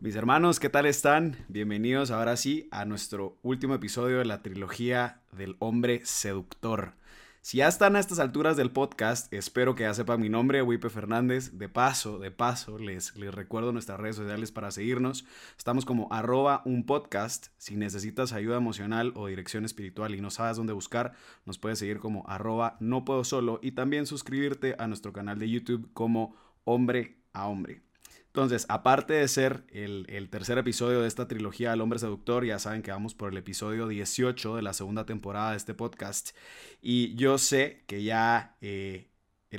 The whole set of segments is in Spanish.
Mis hermanos, ¿qué tal están? Bienvenidos ahora sí a nuestro último episodio de la trilogía del hombre seductor. Si ya están a estas alturas del podcast, espero que ya sepan mi nombre, Wipe Fernández. De paso, de paso, les, les recuerdo nuestras redes sociales para seguirnos. Estamos como arroba un podcast. Si necesitas ayuda emocional o dirección espiritual y no sabes dónde buscar, nos puedes seguir como arroba no puedo solo y también suscribirte a nuestro canal de YouTube como hombre a hombre. Entonces, aparte de ser el, tercer episodio de esta trilogía El hombre seductor, ya saben que vamos por el episodio 18 de la segunda temporada de este podcast. Y yo sé que ya eh,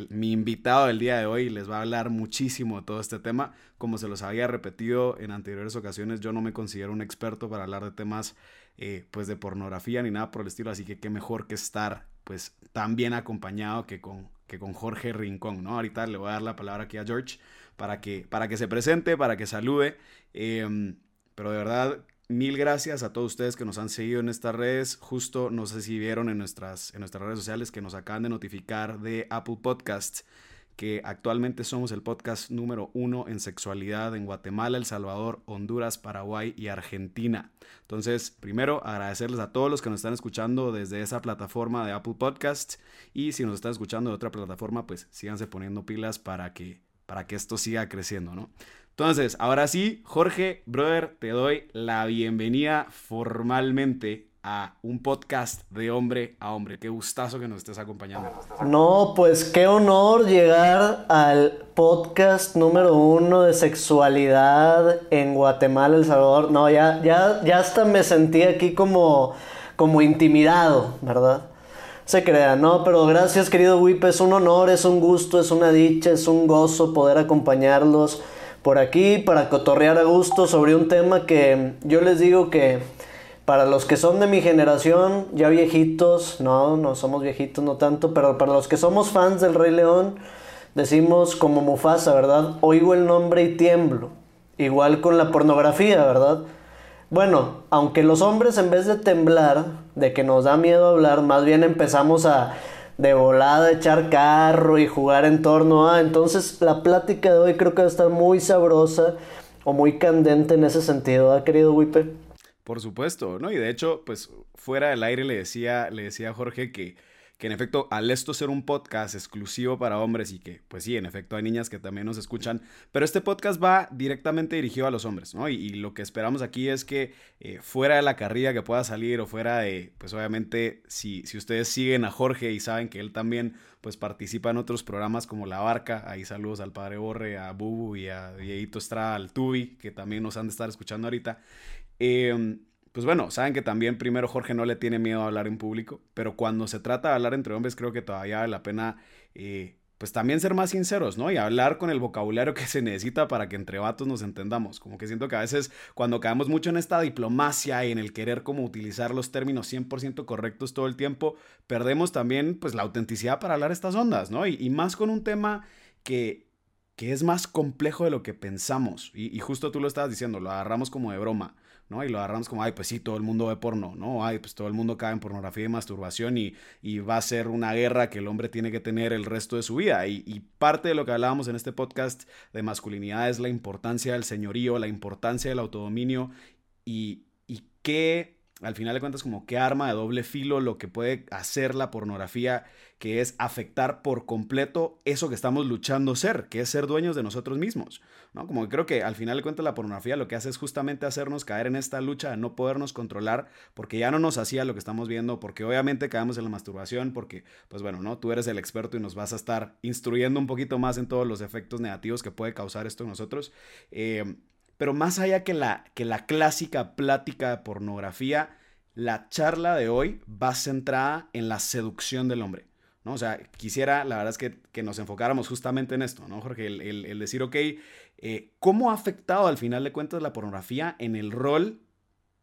mi invitado del día de hoy les va a hablar muchísimo de todo este tema. Como se los había repetido en anteriores ocasiones, yo no me considero un experto para hablar de temas eh, pues de pornografía ni nada por el estilo, así que qué mejor que estar pues tan bien acompañado que con, que con Jorge Rincón, ¿no? Ahorita le voy a dar la palabra aquí a George para que, para que se presente, para que salude. Em, pero de verdad, mil gracias a todos ustedes que nos han seguido en estas redes. Justo, no sé si vieron en nuestras, en nuestras redes sociales que nos acaban de notificar de Apple Podcasts que actualmente somos el podcast número uno en sexualidad en Guatemala, El Salvador, Honduras, Paraguay y Argentina. Entonces, primero agradecerles a todos los que nos están escuchando desde esa plataforma de Apple Podcasts y si nos están escuchando de otra plataforma, pues síganse poniendo pilas para que para que esto siga creciendo, ¿no? Entonces, ahora sí, Jorge, brother, te doy la bienvenida formalmente a un podcast de hombre a hombre. Qué gustazo que nos estés acompañando. No, pues qué honor llegar al podcast número uno de sexualidad en Guatemala, El Salvador. No, ya, ya, ya hasta me sentí aquí como, como intimidado, ¿verdad? Se crea, ¿no? Pero gracias querido Wip, es un honor, es un gusto, es una dicha, es un gozo poder acompañarlos por aquí para cotorrear a gusto sobre un tema que yo les digo que para los que son de mi generación, ya viejitos, no, no somos viejitos, no tanto, pero para los que somos fans del Rey León, decimos como Mufasa, ¿verdad? Oigo el nombre y tiemblo. Igual con la pornografía, ¿verdad? Bueno, aunque los hombres en vez de temblar, de que nos da miedo hablar, más bien empezamos a de volada echar carro y jugar en torno a. Entonces la plática de hoy creo que va a estar muy sabrosa o muy candente en ese sentido, ¿ha querido Wipe? Por supuesto, ¿no? Y de hecho, pues fuera del aire le decía, le decía a Jorge que que en efecto, al esto ser un podcast exclusivo para hombres y que, pues sí, en efecto hay niñas que también nos escuchan, pero este podcast va directamente dirigido a los hombres, ¿no? Y, lo que esperamos aquí es que eh, fuera de la carrilla que pueda salir o fuera de, pues obviamente, si, si ustedes siguen a Jorge y saben que él también, pues participa en otros programas como La Barca, ahí saludos al Padre Borre, a Bubu y a Dieguito Estrada, al Tubi, que también nos han de estar escuchando ahorita. Eh, pues bueno, saben que también primero Jorge no le tiene miedo a hablar en público, pero cuando se trata de hablar entre hombres creo que todavía vale la pena eh, pues también ser más sinceros, ¿no? Y hablar con el vocabulario que se necesita para que entre vatos nos entendamos. Como que siento que a veces cuando caemos mucho en esta diplomacia y en el querer como utilizar los términos 100% correctos todo el tiempo, perdemos también pues la autenticidad para hablar estas ondas, ¿no? Y, más con un tema que, que es más complejo de lo que pensamos. Y, y justo tú lo estabas diciendo, lo agarramos como de broma. ¿No? Y lo agarramos como, ay, pues sí, todo el mundo ve porno, ¿no? Ay, pues todo el mundo cae en pornografía y masturbación y, y va a ser una guerra que el hombre tiene que tener el resto de su vida. Y, parte de lo que hablábamos en este podcast de masculinidad es la importancia del señorío, la importancia del autodominio y, y qué al final de cuentas como qué arma de doble filo lo que puede hacer la pornografía, que es afectar por completo eso que estamos luchando ser, que es ser dueños de nosotros mismos. ¿no? Como que creo que al final de cuentas la pornografía lo que hace es justamente hacernos caer en esta lucha de no podernos controlar porque ya no nos hacía lo que estamos viendo, porque obviamente caemos en la masturbación, porque pues bueno, ¿no? Tú eres el experto y nos vas a estar instruyendo un poquito más en todos los efectos negativos que puede causar esto en nosotros. Eh, pero más allá que la, que la clásica plática de pornografía, la charla de hoy va centrada en la seducción del hombre. ¿no? O sea, quisiera, la verdad es que, que nos enfocáramos justamente en esto, ¿no, Jorge? El, el, decir, ok, eh, ¿cómo ha afectado al final de cuentas la pornografía en el rol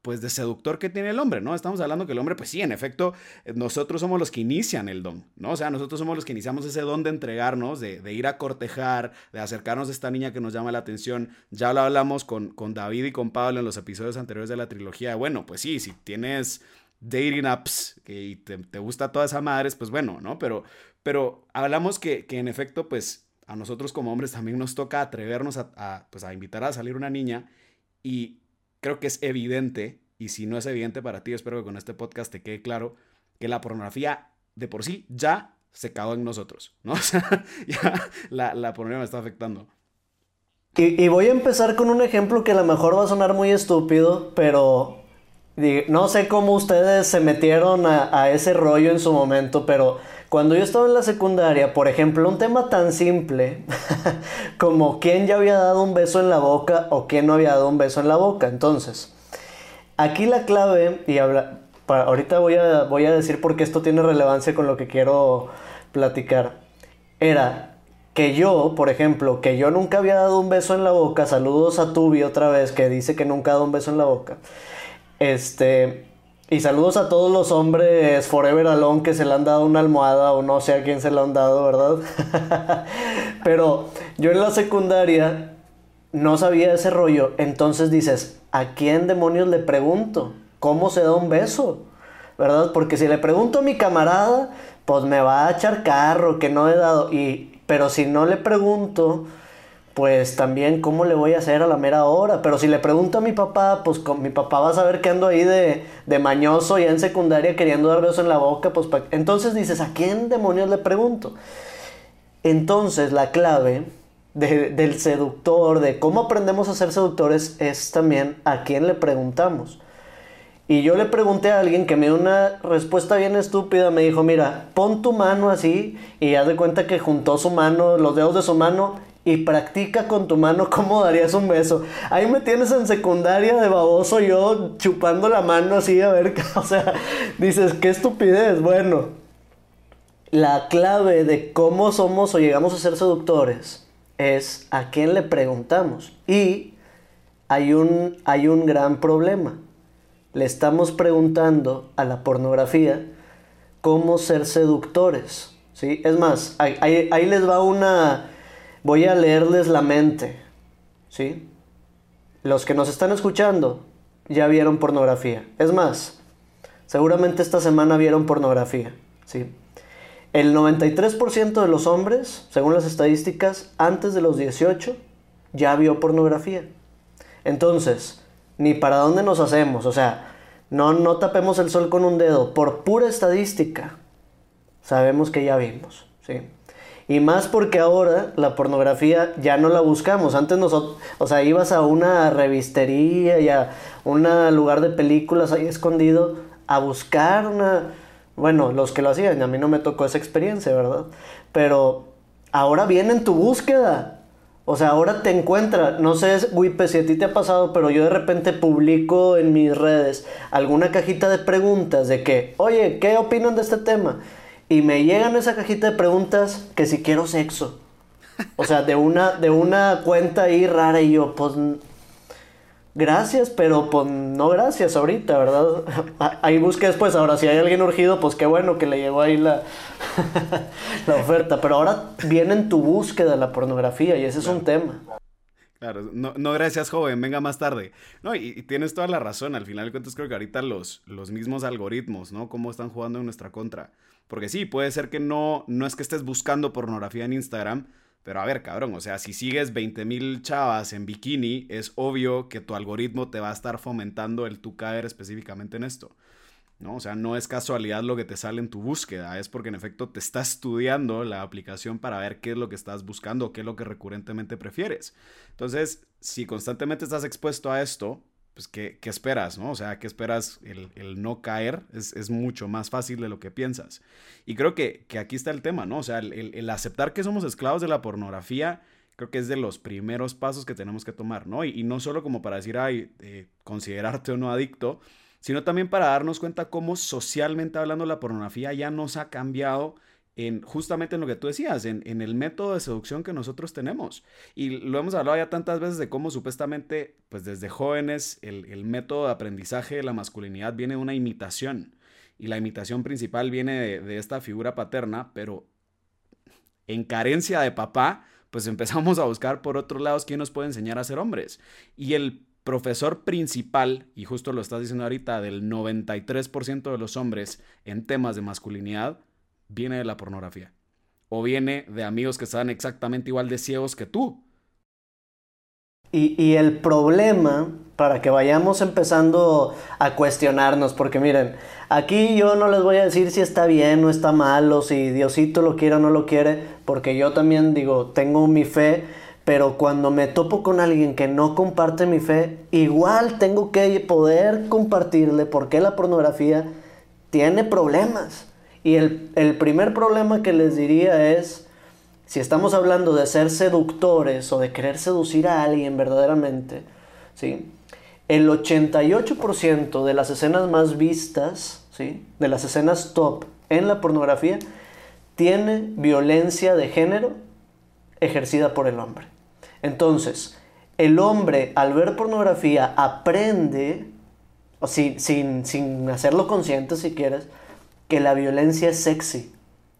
pues de seductor que tiene el hombre, ¿no? Estamos hablando que el hombre, pues sí, en efecto, eh, nosotros somos los que inician el don, ¿no? O sea, nosotros somos los que iniciamos ese don de entregarnos, de, ir a cortejar, de acercarnos a esta niña que nos llama la atención. Ya lo hablamos con, con David y con Pablo en los episodios anteriores de la trilogía. Bueno, pues sí, si tienes dating apps y te, gusta toda esa madres, pues bueno, ¿no? Pero, pero hablamos que, que en efecto, pues a nosotros como hombres también nos toca atrevernos a, pues, a invitar a salir una niña y creo que es evidente, y si no es evidente para ti, espero que con este podcast te quede claro, que la pornografía de por sí ya se cagó en nosotros, ¿no? O sea, ya la, la pornografía me está afectando. Y, voy a empezar con un ejemplo que a lo mejor va a sonar muy estúpido, pero no sé cómo ustedes se metieron a ese rollo en su momento, pero cuando yo estaba en la secundaria, por ejemplo, un tema tan simple como quién ya había dado un beso en la boca o quién no había dado un beso en la boca. Entonces, aquí la clave, y habla, ahorita voy a, voy a decir por qué esto tiene relevancia con lo que quiero platicar, era que yo, por ejemplo, que yo nunca había dado un beso en la boca, saludos a Tubi otra vez, que dice que nunca ha dado un beso en la boca, este, y saludos a todos los hombres Forever Alone que se le han dado una almohada o no sé a quién se le han dado, ¿verdad? Pero yo en la secundaria no sabía ese rollo. Entonces dices, ¿a quién demonios le pregunto? ¿Cómo se da un beso? ¿Verdad? Porque si le pregunto a mi camarada, pues me va a echar carro que no he dado. Y, pero si no le pregunto pues también cómo le voy a hacer a la mera hora. Pero si le pregunto a mi papá, pues con, mi papá va a saber que ando ahí de, de mañoso ya en secundaria queriendo dar besos en la boca. Pues entonces dices, ¿a quién demonios le pregunto? Entonces la clave de, del seductor, de cómo aprendemos a ser seductores, es también a quién le preguntamos. Y yo le pregunté a alguien que me dio una respuesta bien estúpida. Me dijo, mira, pon tu mano así y haz de cuenta que juntó su mano, los dedos de su mano y practica con tu mano cómo darías un beso. Ahí me tienes en secundaria de baboso yo chupando la mano así a ver, o sea, dices, qué estupidez. Bueno, la clave de cómo somos o llegamos a ser seductores es a quién le preguntamos. Y hay un, hay un gran problema. Le estamos preguntando a la pornografía cómo ser seductores. ¿sí? Es más, ahí, ahí, ahí les va una voy a leerles la mente, ¿sí? Los que nos están escuchando ya vieron pornografía. Es más, seguramente esta semana vieron pornografía, ¿sí? El 93% de los hombres, según las estadísticas, antes de los 18 ya vio pornografía. Entonces, ni para dónde nos hacemos, o sea, no, no tapemos el sol con un dedo, por pura estadística, sabemos que ya vimos, ¿sí? Y más porque ahora la pornografía ya no la buscamos. Antes nosotros, o sea, ibas a una revistería y a un lugar de películas ahí escondido a buscar una... Bueno, los que lo hacían, a mí no me tocó esa experiencia, ¿verdad? Pero ahora viene en tu búsqueda. O sea, ahora te encuentra, no sé, Wipe, si a ti te ha pasado, pero yo de repente publico en mis redes alguna cajita de preguntas de que, oye, ¿qué opinan de este tema? Y me llegan esa cajita de preguntas que si quiero sexo. O sea, de una, de una cuenta ahí rara y yo, pues, gracias, pero pues no gracias ahorita, ¿verdad? Ahí busqué después, ahora si hay alguien urgido, pues qué bueno que le llegó ahí la, la oferta, pero ahora viene en tu búsqueda la pornografía y ese es un tema. Claro, no, no, gracias, joven, venga más tarde. No, y, y, tienes toda la razón. Al final de cuentas, creo que ahorita los, los mismos algoritmos, ¿no? Cómo están jugando en nuestra contra. Porque sí, puede ser que no, no es que estés buscando pornografía en Instagram, Pero a ver, cabrón, o sea, si sigues 20 mil chavas en bikini, es obvio que tu algoritmo te va a estar fomentando el tú caer específicamente en esto. ¿no? O sea, no es casualidad lo que te sale en tu búsqueda, es porque en efecto te está estudiando la aplicación para ver qué es lo que estás buscando, qué es lo que recurrentemente prefieres. Entonces, si constantemente estás expuesto a esto, pues, ¿qué, esperas, no? O sea, ¿qué esperas? El, no caer es, mucho más fácil de lo que piensas. Y creo que, aquí está el tema, ¿no? O sea, el, aceptar que somos esclavos de la pornografía, creo que es de los primeros pasos que tenemos que tomar, ¿no? Y, no solo como para decir, ay, eh, considerarte o no adicto, sino también para darnos cuenta cómo socialmente hablando la pornografía ya nos ha cambiado en justamente en lo que tú decías, en, el método de seducción que nosotros tenemos. Y lo hemos hablado ya tantas veces de cómo supuestamente, pues desde jóvenes, el, método de aprendizaje de la masculinidad viene de una imitación. Y la imitación principal viene de, esta figura paterna, pero en carencia de papá, pues empezamos a buscar por otros lados quién nos puede enseñar a ser hombres. Y el profesor principal, y justo lo estás diciendo ahorita, del 93% de los hombres en temas de masculinidad, viene de la pornografía. O viene de amigos que están exactamente igual de ciegos que tú. Y, el problema, para que vayamos empezando a cuestionarnos, porque miren, aquí yo no les voy a decir si está bien o está mal, o si Diosito lo quiere o no lo quiere, porque yo también digo, tengo mi fe, pero cuando me topo con alguien que no comparte mi fe, igual tengo que poder compartirle por qué la pornografía tiene problemas. Y el, primer problema que les diría es, si estamos hablando de ser seductores o de querer seducir a alguien verdaderamente, ¿sí? el 88% de las escenas más vistas, ¿sí? de las escenas top en la pornografía, tiene violencia de género ejercida por el hombre. Entonces, el hombre al ver pornografía aprende, o sin, sin, sin hacerlo consciente si quieres, que la violencia es sexy,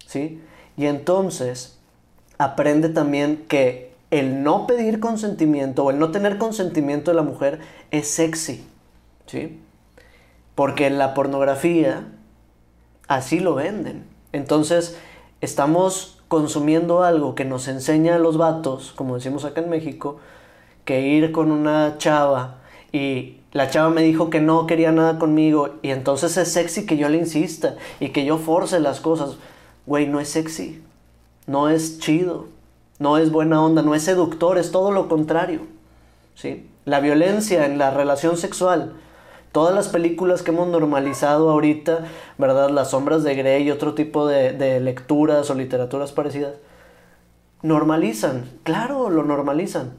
¿sí? Y entonces aprende también que el no pedir consentimiento o el no tener consentimiento de la mujer es sexy, ¿sí? Porque en la pornografía así lo venden. Entonces estamos consumiendo algo que nos enseña a los vatos, como decimos acá en México, que ir con una chava y la chava me dijo que no quería nada conmigo y entonces es sexy que yo le insista y que yo force las cosas. Güey, no es sexy, no es chido, no es buena onda, no es seductor, es todo lo contrario. ¿sí? La violencia en la relación sexual, todas las películas que hemos normalizado ahorita, ¿verdad? Las sombras de Grey y otro tipo de, de lecturas o literaturas parecidas, normalizan, claro, lo normalizan.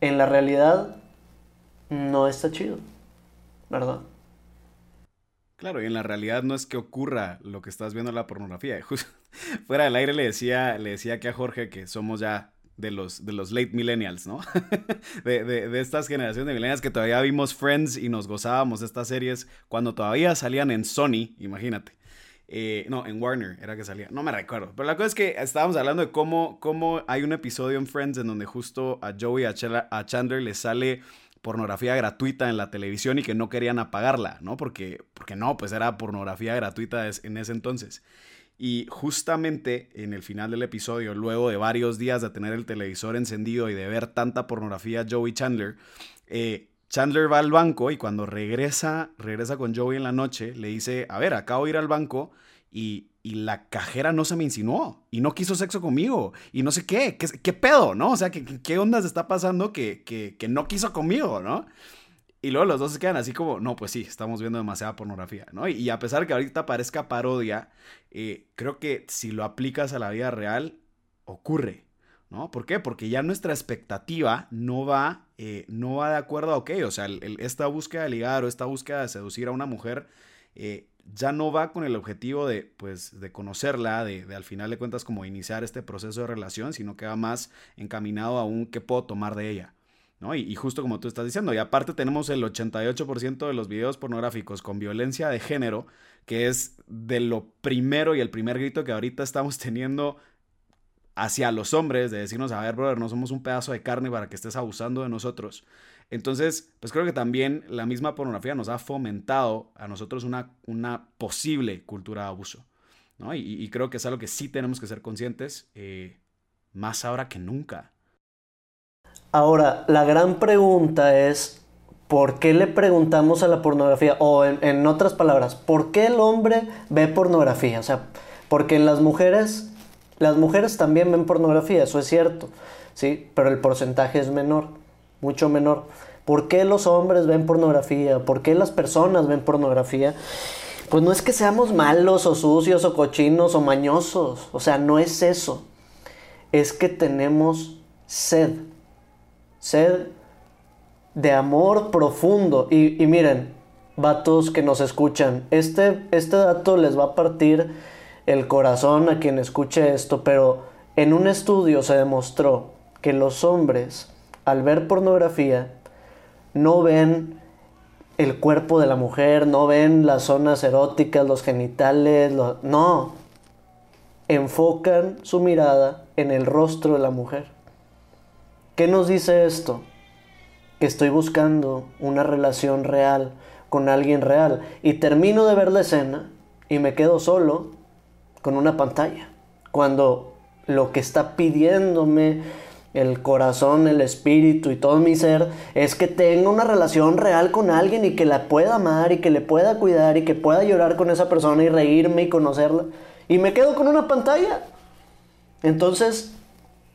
En la realidad no está chido, ¿verdad? Claro, y en la realidad no es que ocurra lo que estás viendo en la pornografía. fuera del aire le decía, le decía que a Jorge que somos ya de los, de los late millennials, ¿no? de, de, estas generaciones de millennials que todavía vimos Friends y nos gozábamos de estas series cuando todavía salían en Sony, imagínate. Eh, no, en Warner era que salía. No me recuerdo. Pero la cosa es que estábamos hablando de cómo, cómo hay un episodio en Friends en donde justo a Joey, a, a Chandler le sale pornografía gratuita en la televisión y que no querían apagarla, ¿no? Porque, porque no, pues era pornografía gratuita en ese entonces. Y justamente en el final del episodio, luego de varios días de tener el televisor encendido y de ver tanta pornografía Joey Chandler, eh, Chandler va al banco y cuando regresa, regresa con Joey en la noche, le dice, a ver, acabo de ir al banco y, la cajera no se me insinuó y no quiso sexo conmigo y no sé qué, qué, pedo, ¿no? O sea, ¿qué, qué onda se está pasando que, que, no quiso conmigo, ¿no? Y luego los dos se quedan así como, no, pues sí, estamos viendo demasiada pornografía, ¿no? Y, a pesar que ahorita parezca parodia, eh, creo que si lo aplicas a la vida real, ocurre, ¿no? ¿Por qué? Porque ya nuestra expectativa no va, eh, no va de acuerdo a, ok, o sea, esta búsqueda de ligar o esta búsqueda de seducir a una mujer eh, ya no va con el objetivo de, pues, de conocerla, de, al final de cuentas como iniciar este proceso de relación, sino que va más encaminado a un qué puedo tomar de ella. ¿no? Y, justo como tú estás diciendo, y aparte tenemos el 88% de los videos pornográficos con violencia de género, que es de lo primero y el primer grito que ahorita estamos teniendo hacia los hombres, de decirnos, a ver, brother, no somos un pedazo de carne para que estés abusando de nosotros. Entonces, pues creo que también la misma pornografía nos ha fomentado a nosotros una, una posible cultura de abuso. ¿no? Y, creo que es algo que sí tenemos que ser conscientes. Eh, más ahora que nunca. Ahora, la gran pregunta es, ¿por qué le preguntamos a la pornografía? O en, otras palabras, ¿por qué el hombre ve pornografía? O sea, porque en las mujeres, las mujeres también ven pornografía, eso es cierto, ¿sí? Pero el porcentaje es menor, mucho menor. ¿Por qué los hombres ven pornografía? ¿Por qué las personas ven pornografía? Pues no es que seamos malos o sucios o cochinos o mañosos, o sea, no es eso. Es que tenemos sed, sed de amor profundo. Y, miren, vatos que nos escuchan, este, este dato les va a partir el corazón a quien escuche esto, pero en un estudio se demostró que los hombres, al ver pornografía, no ven el cuerpo de la mujer, no ven las zonas eróticas, los genitales, no, enfocan su mirada en el rostro de la mujer. ¿Qué nos dice esto? Que estoy buscando una relación real con alguien real y termino de ver la escena y me quedo solo con una pantalla. Cuando lo que está pidiéndome el corazón, el espíritu y todo mi ser es que tenga una relación real con alguien y que la pueda amar y que le pueda cuidar y que pueda llorar con esa persona y reírme y conocerla. Y me quedo con una pantalla. Entonces,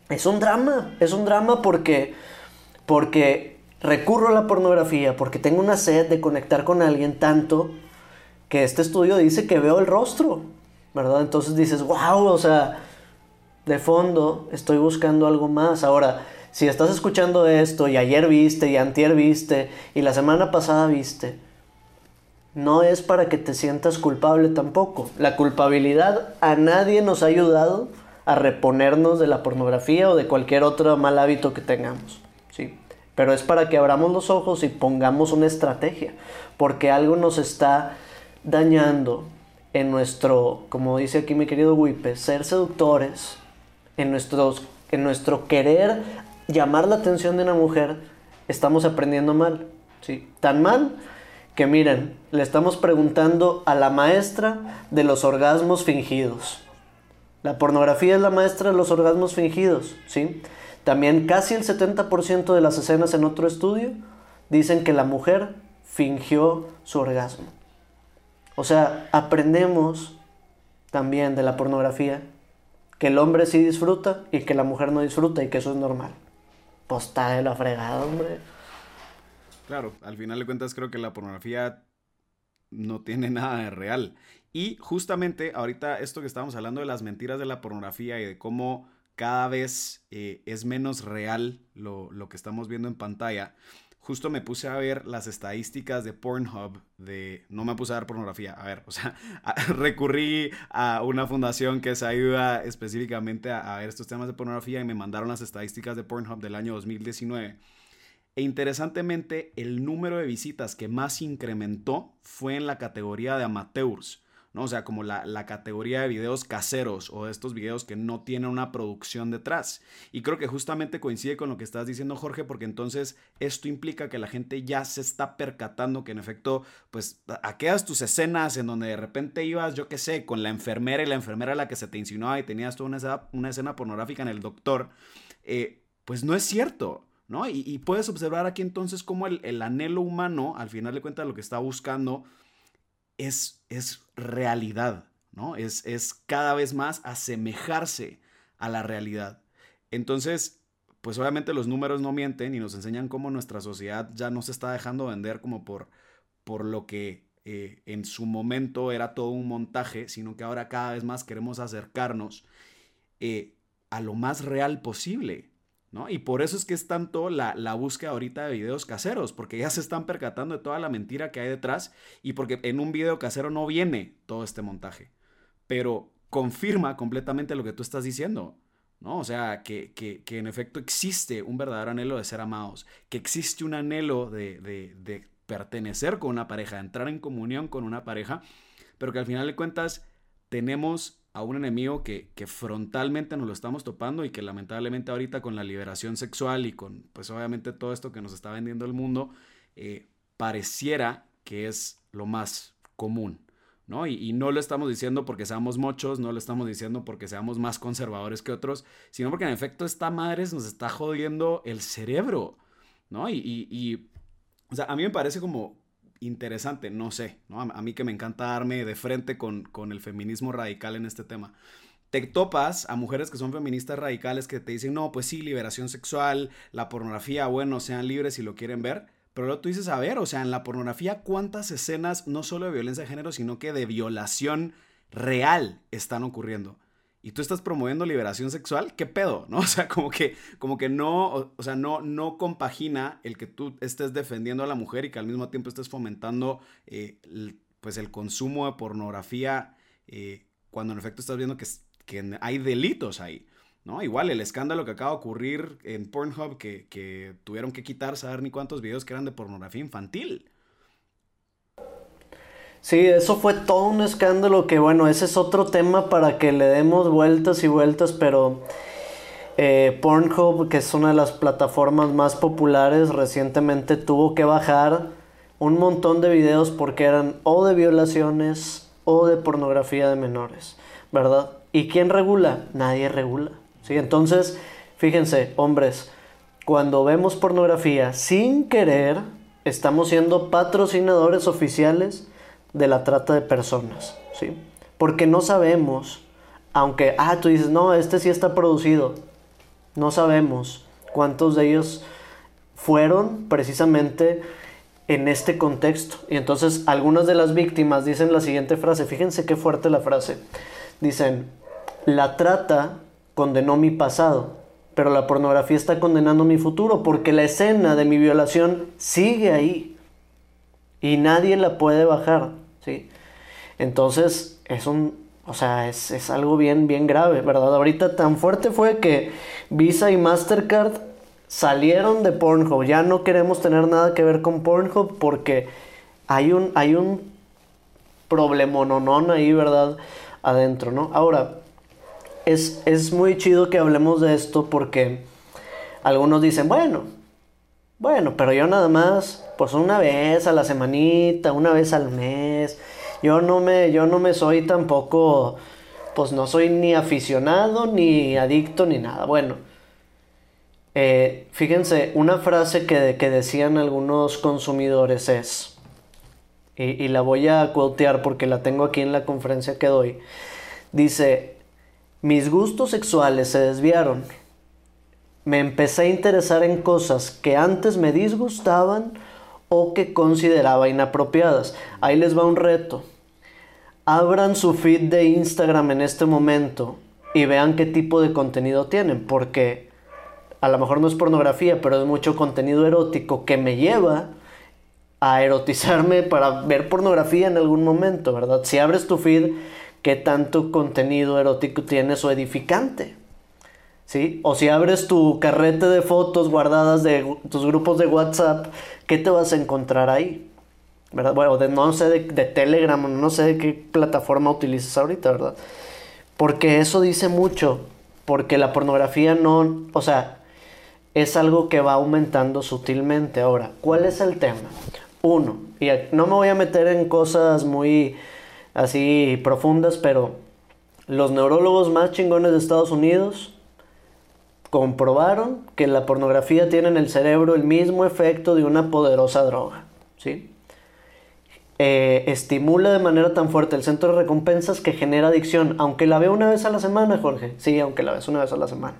es un drama, es un drama porque, porque recurro a la pornografía, porque tengo una sed de conectar con alguien tanto que este estudio dice que veo el rostro, ¿verdad? Entonces dices, wow, o sea, de fondo estoy buscando algo más. Ahora, si estás escuchando esto y ayer viste y antier viste y la semana pasada viste, no es para que te sientas culpable tampoco. La culpabilidad a nadie nos ha ayudado a reponernos de la pornografía o de cualquier otro mal hábito que tengamos. ¿sí? Pero es para que abramos los ojos y pongamos una estrategia, porque algo nos está dañando en nuestro, como dice aquí mi querido Wipe, ser seductores, en, nuestros, en nuestro querer llamar la atención de una mujer, estamos aprendiendo mal. ¿sí? Tan mal que miren, le estamos preguntando a la maestra de los orgasmos fingidos. La pornografía es la maestra de los orgasmos fingidos, ¿sí? También casi el 70% de las escenas en otro estudio dicen que la mujer fingió su orgasmo. O sea, aprendemos también de la pornografía que el hombre sí disfruta y que la mujer no disfruta y que eso es normal. Pues está de la fregada, hombre. Claro, al final de cuentas creo que la pornografía no tiene nada de real. Y justamente ahorita esto que estábamos hablando de las mentiras de la pornografía y de cómo cada vez eh, es menos real lo, lo, que estamos viendo en pantalla, justo me puse a ver las estadísticas de Pornhub de no me puse a ver pornografía, a ver, o sea, recurrí a una fundación que se ayuda específicamente a, ver estos temas de pornografía y me mandaron las estadísticas de Pornhub del año 2019. E interesantemente, el número de visitas que más incrementó fue en la categoría de amateurs. ¿No? O sea, como la, la, categoría de videos caseros o de estos videos que no tienen una producción detrás. Y creo que justamente coincide con lo que estás diciendo, Jorge, porque entonces esto implica que la gente ya se está percatando que en efecto, pues, aquellas tus escenas en donde de repente ibas, yo qué sé, con la enfermera y la enfermera la que se te insinuaba y tenías toda una escena, una escena pornográfica en el doctor, eh, pues no es cierto. ¿No? Y, puedes observar aquí entonces cómo el, el anhelo humano, al final de cuentas, lo que está buscando es, es realidad, ¿no? Es, es cada vez más asemejarse a la realidad. Entonces, pues obviamente los números no mienten y nos enseñan cómo nuestra sociedad ya no se está dejando vender como por, por lo que eh, en su momento era todo un montaje, sino que ahora cada vez más queremos acercarnos eh, a lo más real posible. Y por eso es que es tanto la, la, búsqueda ahorita de videos caseros, porque ya se están percatando de toda la mentira que hay detrás y porque en un video casero no viene todo este montaje, pero confirma completamente lo que tú estás diciendo. ¿no? O sea, que, que, que en efecto existe un verdadero anhelo de ser amados, que existe un anhelo de, de, de pertenecer con una pareja, de entrar en comunión con una pareja, pero que al final de cuentas tenemos a un enemigo que, frontalmente nos lo estamos topando y que lamentablemente ahorita con la liberación sexual y con pues obviamente todo esto que nos está vendiendo el mundo, eh, pareciera que es lo más común, ¿no? Y, no lo estamos diciendo porque seamos mochos, no lo estamos diciendo porque seamos más conservadores que otros, sino porque en efecto esta madre nos está jodiendo el cerebro, ¿no? Y, y, y o sea, a mí me parece como interesante, no sé, ¿no? A, mí que me encanta darme de frente con, con el feminismo radical en este tema te topas a mujeres que son feministas radicales que te dicen, no, pues sí, liberación sexual, la pornografía, bueno, sean libres si lo quieren ver. Pero luego tú dices, a ver, o sea, en la pornografía, ¿cuántas escenas, no solo de violencia de género, sino que de violación real están ocurriendo? Y tú estás promoviendo liberación sexual, ¿qué pedo? ¿No? O sea, como que, como que no, o, sea, no, no compagina el que tú estés defendiendo a la mujer y que al mismo tiempo estés fomentando eh, el, pues el consumo de pornografía eh, cuando en efecto estás viendo que hay delitos ahí. ¿no? Igual el escándalo que acaba de ocurrir en Pornhub, que, que tuvieron que quitar, saber ni cuántos videos que eran de pornografía infantil. Sí, eso fue todo un escándalo que bueno, ese es otro tema para que le demos vueltas y vueltas, pero eh, Pornhub, que es una de las plataformas más populares, recientemente tuvo que bajar un montón de videos porque eran o de violaciones o de pornografía de menores, ¿verdad? ¿Y quién regula? Nadie regula. ¿sí? Entonces, fíjense, hombres, cuando vemos pornografía sin querer, estamos siendo patrocinadores oficiales de la trata de personas. ¿sí? Porque no sabemos, aunque, ah, tú dices, no, este sí está producido. No sabemos cuántos de ellos fueron precisamente en este contexto. Y entonces algunas de las víctimas dicen la siguiente frase, fíjense qué fuerte la frase. Dicen, la trata condenó mi pasado, pero la pornografía está condenando mi futuro porque la escena de mi violación sigue ahí y nadie la puede bajar, ¿sí? Entonces es un, o sea, es, es algo bien, bien grave, ¿verdad? Ahorita tan fuerte fue que Visa y Mastercard salieron de Pornhub, ya no queremos tener nada que ver con Pornhub porque hay un, hay un problemononón ahí, ¿verdad? Adentro, ¿no? Ahora, es, muy chido que hablemos de esto porque algunos dicen, bueno, bueno, pero yo nada más, pues una vez a la semanita, una vez al mes. Yo no me, yo no me soy tampoco, pues no soy ni aficionado, ni adicto, ni nada. Bueno, eh, fíjense, una frase que, que, decían algunos consumidores es, y, y la voy a quotear porque la tengo aquí en la conferencia que doy, dice, mis gustos sexuales se desviaron. Me empecé a interesar en cosas que antes me disgustaban o que consideraba inapropiadas. Ahí les va un reto. Abran su feed de Instagram en este momento y vean qué tipo de contenido tienen, porque a lo mejor no es pornografía, pero es mucho contenido erótico que me lleva a erotizarme para ver pornografía en algún momento, ¿verdad? Si abres tu feed qué tanto contenido erótico tienes o edificante. ¿Sí? O si abres tu carrete de fotos guardadas de tus grupos de WhatsApp, ¿qué te vas a encontrar ahí? ¿Verdad? Bueno, no sé de, de Telegram, no sé de qué plataforma utilizas ahorita, ¿verdad? Porque eso dice mucho, porque la pornografía no, o sea, es algo que va aumentando sutilmente. Ahora, ¿cuál es el tema? Uno, y no me voy a meter en cosas muy así profundas, pero los neurólogos más chingones de Estados Unidos comprobaron que la pornografía tiene en el cerebro el mismo efecto de una poderosa droga, ¿sí? Eh, estimula de manera tan fuerte el centro de recompensas que genera adicción, aunque la ve una vez a la semana, Jorge. Sí, aunque la ves una vez a la semana.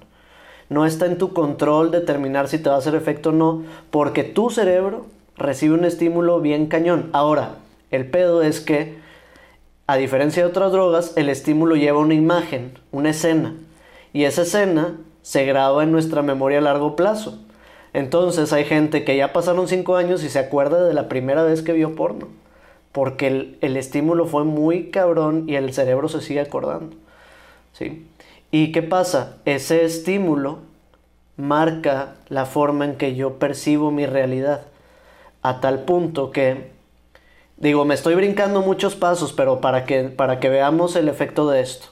No está en tu control determinar si te va a hacer efecto o no, porque tu cerebro recibe un estímulo bien cañón. Ahora, el pedo es que a diferencia de otras drogas, el estímulo lleva una imagen, una escena, y esa escena se graba en nuestra memoria a largo plazo. Entonces hay gente que ya pasaron 5 años y se acuerda de la primera vez que vio porno, porque el, el, estímulo fue muy cabrón y el cerebro se sigue acordando. ¿sí? ¿Y qué pasa? Ese estímulo marca la forma en que yo percibo mi realidad, a tal punto que Digo, me estoy brincando muchos pasos, pero para que, para que veamos el efecto de esto.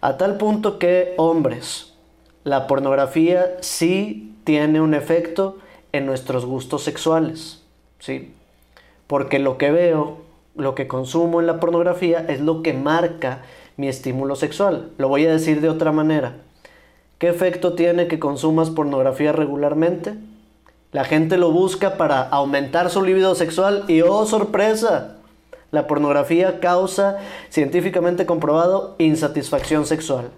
A tal punto que, hombres, la pornografía sí tiene un efecto en nuestros gustos sexuales, ¿sí? Porque lo que veo lo que consumo en la pornografía es lo que marca mi estímulo sexual. Lo voy a decir de otra manera. ¿Qué efecto tiene que consumas pornografía regularmente? La gente lo busca para aumentar su libido sexual y ¡oh sorpresa! La pornografía causa, científicamente comprobado, insatisfacción sexual.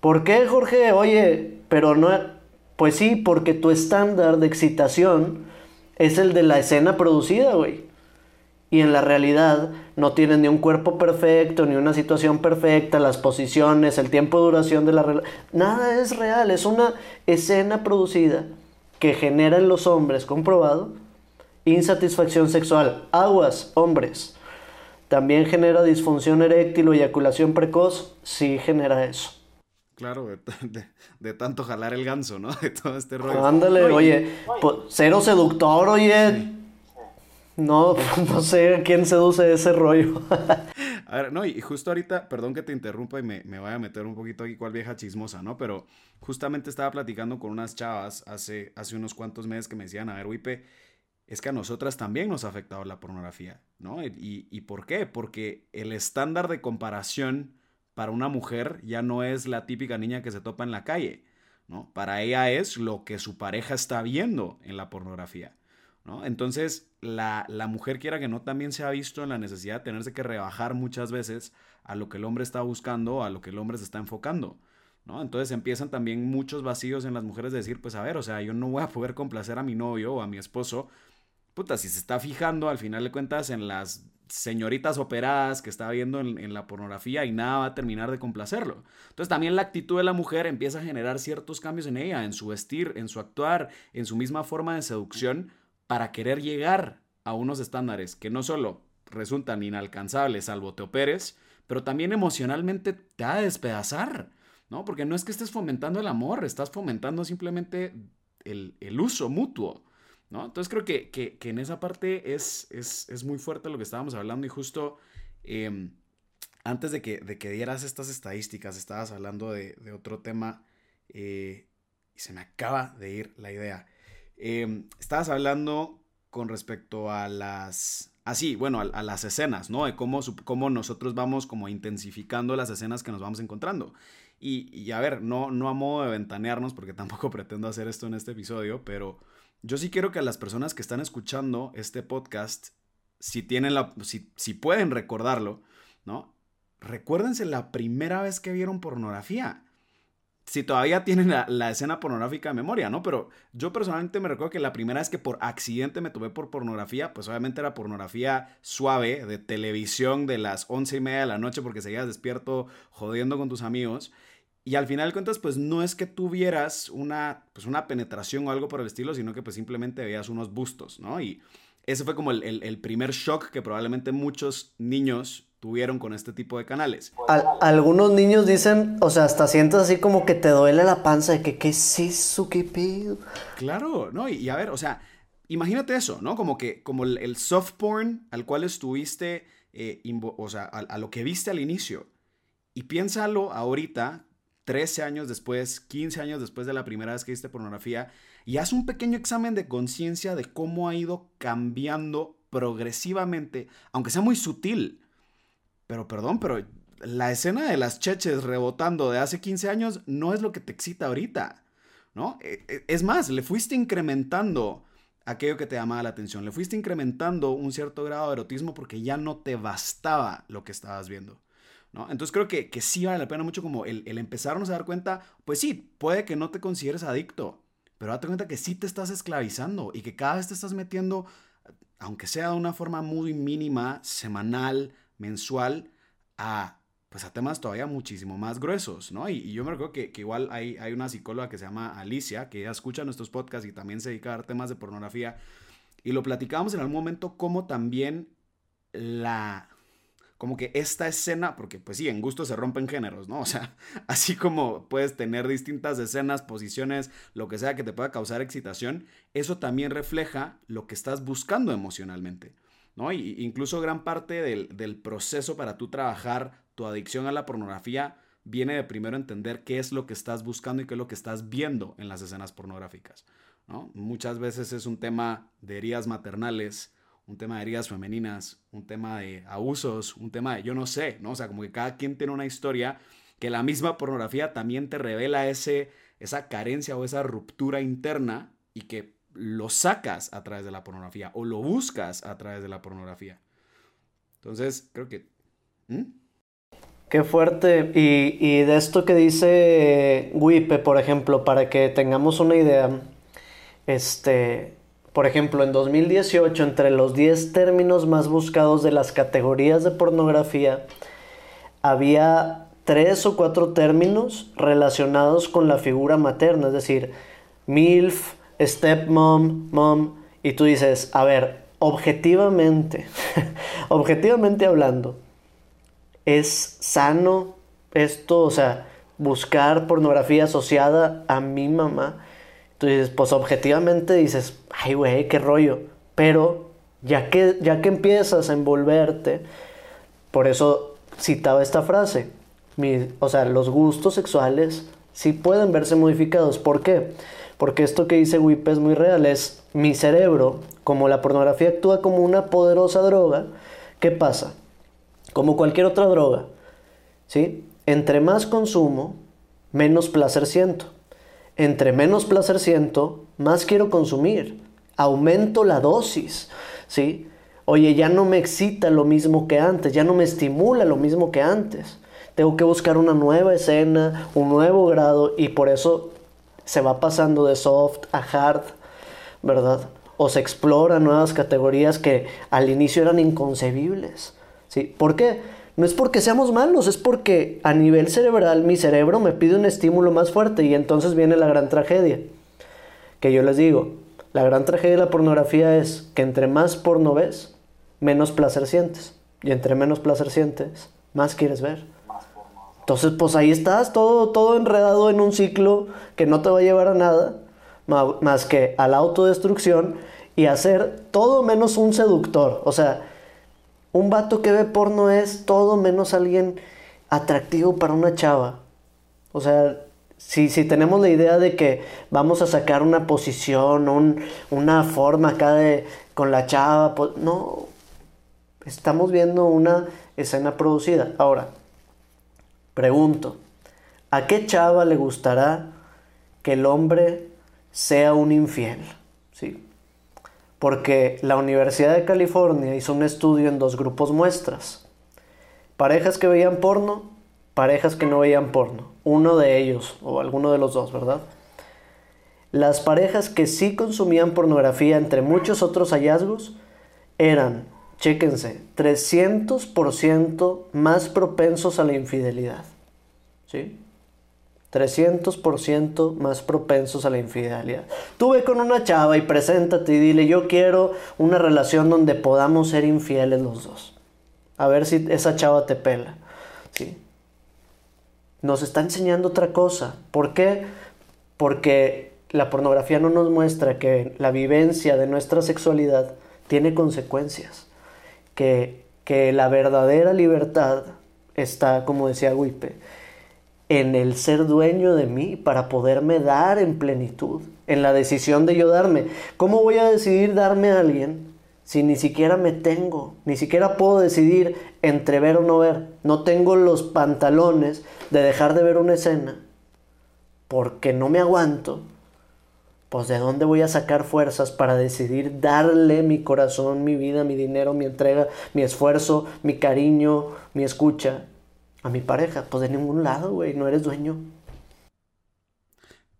¿Por qué, Jorge? Oye, pero no... Pues sí, porque tu estándar de excitación es el de la escena producida, güey. Y en la realidad no tienes ni un cuerpo perfecto, ni una situación perfecta, las posiciones, el tiempo de duración de la relación. Nada es real, es una escena producida que genera en los hombres, comprobado, insatisfacción sexual. Aguas, hombres. También genera disfunción eréctil o eyaculación precoz. Sí genera eso. Claro, de, tanto jalar el ganso, ¿no? De todo este rollo. Ándale, oye, cero seductor, oye. No, no sé quién seduce ese rollo. a ver, no, y justo ahorita, perdón que te interrumpa y me, me vaya a meter un poquito aquí cual vieja chismosa, ¿no? Pero justamente estaba platicando con unas chavas hace, hace unos cuantos meses que me decían, a ver, Wipe, es que a nosotras también nos ha afectado la pornografía, ¿no? ¿Y, y por qué? Porque el estándar de comparación para una mujer ya no es la típica niña que se topa en la calle, ¿no? Para ella es lo que su pareja está viendo en la pornografía. Entonces, la, mujer quiera que no también se ha visto en la necesidad de tenerse que rebajar muchas veces a lo que el hombre está buscando, a lo que el hombre se está enfocando. ¿no? Entonces empiezan también muchos vacíos en las mujeres de decir, pues a ver, o sea, yo no voy a poder complacer a mi novio o a mi esposo. Puta, si se está fijando al final de cuentas en las señoritas operadas que está viendo en, la pornografía y nada va a terminar de complacerlo. Entonces también la actitud de la mujer empieza a generar ciertos cambios en ella, en su vestir, en su actuar, en su misma forma de seducción, para querer llegar a unos estándares que no solo resultan inalcanzables salvo te operes, pero también emocionalmente te va a despedazar, ¿no? Porque no es que estés fomentando el amor, estás fomentando simplemente el, uso mutuo, ¿no? Entonces creo que, en esa parte es, es, muy fuerte lo que estábamos hablando y justo em, antes de que, de que dieras estas estadísticas, estabas hablando de, otro tema eh, y se me acaba de ir la idea. Em, estabas hablando con respecto a las... Así, ah, bueno, a, las escenas, ¿no? De cómo, cómo nosotros vamos como intensificando las escenas que nos vamos encontrando. Y, a ver, no, no a modo de ventanearnos, porque tampoco pretendo hacer esto en este episodio, pero yo sí quiero que las personas que están escuchando este podcast, si tienen la, si, si pueden recordarlo, ¿no? Recuérdense la primera vez que vieron pornografía si todavía tienen la, escena pornográfica de memoria, ¿no? Pero yo personalmente me recuerdo que la primera vez que por accidente me tuve por pornografía, pues obviamente era pornografía suave, de televisión de las once y media de la noche porque seguías despierto jodiendo con tus amigos. Y al final de cuentas, pues no es que tuvieras una, pues una penetración o algo por el estilo, sino que pues simplemente veías unos bustos, ¿no? Y ese fue como el, el primer shock que probablemente muchos niños tuvieron con este tipo de canales. algunos niños dicen, o sea, hasta sientes así como que te duele la panza de que, ¿qué es eso? ¿Qué pedo? Claro, ¿no? Y, a ver, o sea, imagínate eso, ¿no? Como que, como el, soft porn al cual estuviste, eh, o sea, a, a, lo que viste al inicio. Y piénsalo ahorita, 13 años después, 15 años después de la primera vez que viste pornografía, y haz un pequeño examen de conciencia de cómo ha ido cambiando progresivamente, aunque sea muy sutil pero perdón, pero la escena de las cheches rebotando de hace 15 años no es lo que te excita ahorita, ¿no? E, e, es más, le fuiste incrementando aquello que te llamaba la atención, le fuiste incrementando un cierto grado de erotismo porque ya no te bastaba lo que estabas viendo. ¿No? Entonces creo que, que, sí vale la pena mucho como el, el empezarnos a dar cuenta, pues sí, puede que no te consideres adicto, pero date cuenta que sí te estás esclavizando y que cada vez te estás metiendo, aunque sea de una forma muy mínima, semanal, mensual a, pues a temas todavía muchísimo más gruesos, ¿no? Y, yo me recuerdo que, igual hay, hay, una psicóloga que se llama Alicia, que escucha nuestros podcasts y también se dedica a dar temas de pornografía. Y lo platicábamos en algún momento como también la, como que esta escena, porque pues sí, en gusto se rompen géneros, ¿no? O sea, así como puedes tener distintas escenas, posiciones, lo que sea que te pueda causar excitación, eso también refleja lo que estás buscando emocionalmente. ¿no? Y incluso gran parte del, proceso para tú trabajar tu adicción a la pornografía viene de primero entender qué es lo que estás buscando y qué es lo que estás viendo en las escenas pornográficas, ¿no? Muchas veces es un tema de heridas maternales, un tema de heridas femeninas, un tema de abusos, un tema de yo no sé, ¿no? O sea, como que cada quien tiene una historia que la misma pornografía también te revela ese, esa carencia o esa ruptura interna y que lo sacas a través de la pornografía o lo buscas a través de la pornografía. Entonces, creo que... Qué fuerte. Y, y, de esto que dice Wipe, por ejemplo, para que tengamos una idea, este, por ejemplo, en 2018, entre los 10 términos más buscados de las categorías de pornografía, había tres o cuatro términos relacionados con la figura materna, es decir, MILF, stepmom, mom, y tú dices, a ver, objetivamente, objetivamente hablando, ¿es sano esto? O sea, buscar pornografía asociada a mi mamá. Tú dices, pues objetivamente dices, ay, güey, qué rollo. Pero ya que, ya que empiezas a envolverte, por eso citaba esta frase, o sea, los gustos sexuales sí pueden verse modificados. ¿Por qué? Porque esto que dice Wipe es muy real, es mi cerebro, como la pornografía actúa como una poderosa droga, ¿qué pasa? Como cualquier otra droga, ¿sí? Entre más consumo, menos placer siento. Entre menos placer siento, más quiero consumir. Aumento la dosis, ¿sí? Oye, ya no me excita lo mismo que antes, ya no me estimula lo mismo que antes. Tengo que buscar una nueva escena, un nuevo grado y por eso se va pasando de soft a hard, ¿verdad? O se explora nuevas categorías que al inicio eran inconcebibles. ¿sí? ¿Por qué? No es porque seamos malos, es porque a nivel cerebral mi cerebro me pide un estímulo más fuerte y entonces viene la gran tragedia. Que yo les digo, la gran tragedia de la pornografía es que entre más porno ves, menos placer sientes. Y entre menos placer sientes, más quieres ver. Entonces, pues ahí estás, todo, todo enredado en un ciclo que no te va a llevar a nada, más que a la autodestrucción y a ser todo menos un seductor. O sea, un vato que ve porno es todo menos alguien atractivo para una chava. O sea, si, si tenemos la idea de que vamos a sacar una posición, una forma acá de, con la chava, pues no, estamos viendo una escena producida. Ahora, Pregunto, ¿a qué chava le gustará que el hombre sea un infiel? Porque la Universidad de California hizo un estudio en dos grupos muestras. Parejas que veían porno, parejas que no veían porno. Uno de ellos, o alguno de los dos, ¿verdad? Las parejas que sí consumían pornografía, entre muchos otros hallazgos, eran chéquense, 300% más propensos a la infidelidad. ¿Sí? 300% más propensos a la infidelidad. Tú ve con una chava y preséntate y dile, yo quiero una relación donde podamos ser infieles los dos. A ver si esa chava te pela. ¿Sí? Nos está enseñando otra cosa. ¿Por qué? Porque la pornografía no nos muestra que la vivencia de nuestra sexualidad tiene consecuencias que, la verdadera libertad está, como decía Wipe, en el ser dueño de mí para poderme dar en plenitud, en la decisión de yo darme. ¿Cómo voy a decidir darme a alguien si ni siquiera me tengo? Ni siquiera puedo decidir entre ver o no ver. No tengo los pantalones de dejar de ver una escena porque no me aguanto pues de dónde voy a sacar fuerzas para decidir darle mi corazón, mi vida, mi dinero, mi entrega, mi esfuerzo, mi cariño, mi escucha a mi pareja. Pues de ningún lado, güey, no eres dueño.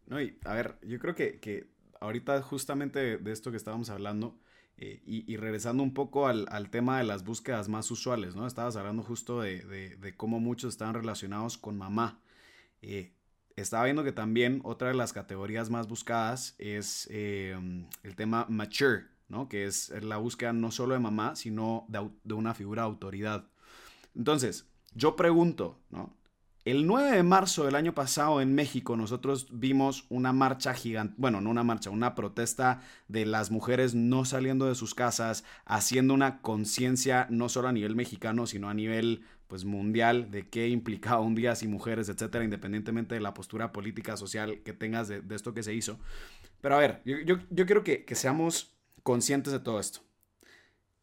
No, y a ver, yo creo que, ahorita justamente de esto que estábamos hablando, eh, y, regresando un poco al, tema de las búsquedas más usuales, ¿no? Estabas hablando justo de, de cómo muchos están relacionados con mamá. Eh, estaba viendo que también otra de las categorías más buscadas es em, el tema mature, ¿no? Que es la búsqueda no solo de mamá, sino de, una figura de autoridad. Entonces, yo pregunto, ¿no? El 9 de marzo del año pasado en México nosotros vimos una marcha gigante, bueno, no una marcha, una protesta de las mujeres no saliendo de sus casas, haciendo una conciencia no solo a nivel mexicano, sino a nivel pues mundial de qué implicaba un día sin mujeres, etcétera, independientemente de la postura política, social que tengas de, esto que se hizo. Pero a ver, yo, yo, quiero que, que seamos conscientes de todo esto.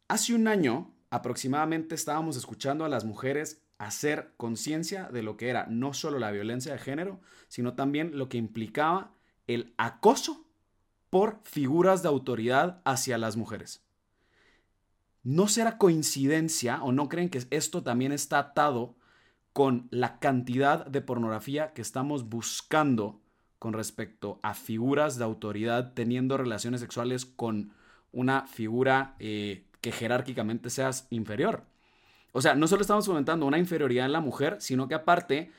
Hace un año aproximadamente estábamos escuchando a las mujeres hacer conciencia de lo que era no solo la violencia de género, sino también lo que implicaba el acoso por figuras de autoridad hacia las mujeres. ¿No será coincidencia o no creen que esto también está atado con la cantidad de pornografía que estamos buscando con respecto a figuras de autoridad teniendo relaciones sexuales con una figura eh, que jerárquicamente seas inferior? O sea, no solo estamos fomentando una inferioridad en la mujer, sino que aparte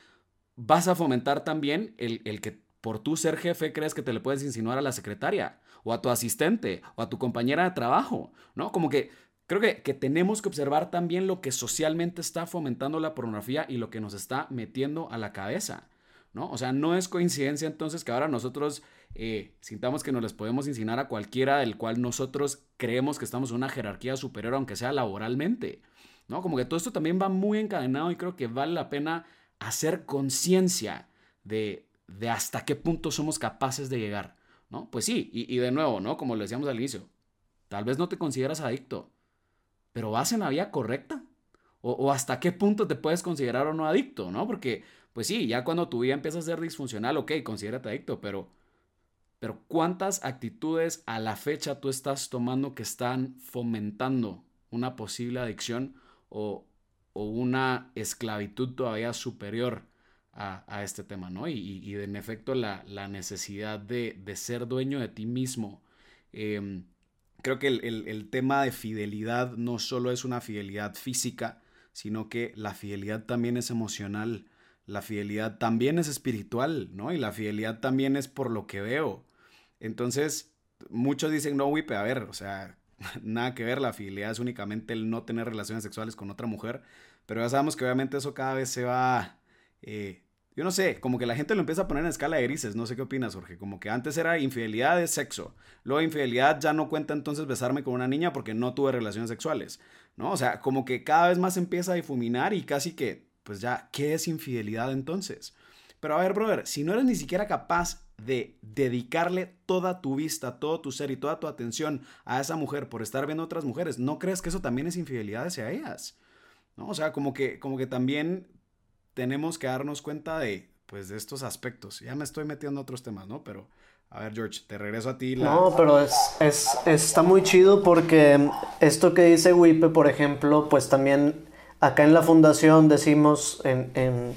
vas a fomentar también el, el que por tu ser jefe crees que te le puedes insinuar a la secretaria o a tu asistente o a tu compañera de trabajo, ¿no? Como que creo que, que, tenemos que observar también lo que socialmente está fomentando la pornografía y lo que nos está metiendo a la cabeza, ¿no? O sea, no es coincidencia entonces que ahora nosotros eh, sintamos que nos les podemos insinuar a cualquiera del cual nosotros creemos que estamos en una jerarquía superior, aunque sea laboralmente. ¿No? Como que todo esto también va muy encadenado y creo que vale la pena hacer conciencia de, de hasta qué punto somos capaces de llegar, ¿no? Pues sí, y, de nuevo, ¿no? Como lo decíamos al inicio, tal vez no te consideras adicto, pero vas en la vía correcta. O, o, hasta qué punto te puedes considerar o no adicto, ¿no? Porque, pues sí, ya cuando tu vida empieza a ser disfuncional, ok, considérate adicto, pero, pero ¿cuántas actitudes a la fecha tú estás tomando que están fomentando una posible adicción o, una esclavitud todavía superior a, este tema, ¿no? Y, en efecto la, necesidad de, ser dueño de ti mismo. Em, creo que el, tema de fidelidad no solo es una fidelidad física, sino que la fidelidad también es emocional, la fidelidad también es espiritual, ¿no? Y la fidelidad también es por lo que veo. Entonces, muchos dicen, no, Wipe, a ver, o sea, nada que ver, la fidelidad es únicamente el no tener relaciones sexuales con otra mujer, pero ya sabemos que obviamente eso cada vez se va, eh, yo no sé, como que la gente lo empieza a poner en escala de grises, no sé qué opinas, Jorge, como que antes era infidelidad de sexo, luego infidelidad ya no cuenta entonces besarme con una niña porque no tuve relaciones sexuales, ¿no? O sea, como que cada vez más empieza a difuminar y casi que, pues ya, ¿qué es infidelidad entonces? Pero a ver, brother, si no eres ni siquiera capaz de dedicarle toda tu vista, todo tu ser y toda tu atención a esa mujer por estar viendo otras mujeres, ¿no crees que eso también es infidelidad hacia ellas? ¿No? O sea, como que, como que también tenemos que darnos cuenta de, pues, de estos aspectos. Ya me estoy metiendo a otros temas, ¿no? Pero, a ver, George, te regreso a ti. No, pero es, es, está muy chido porque esto que dice Wipe, por ejemplo, pues también acá en la fundación decimos, en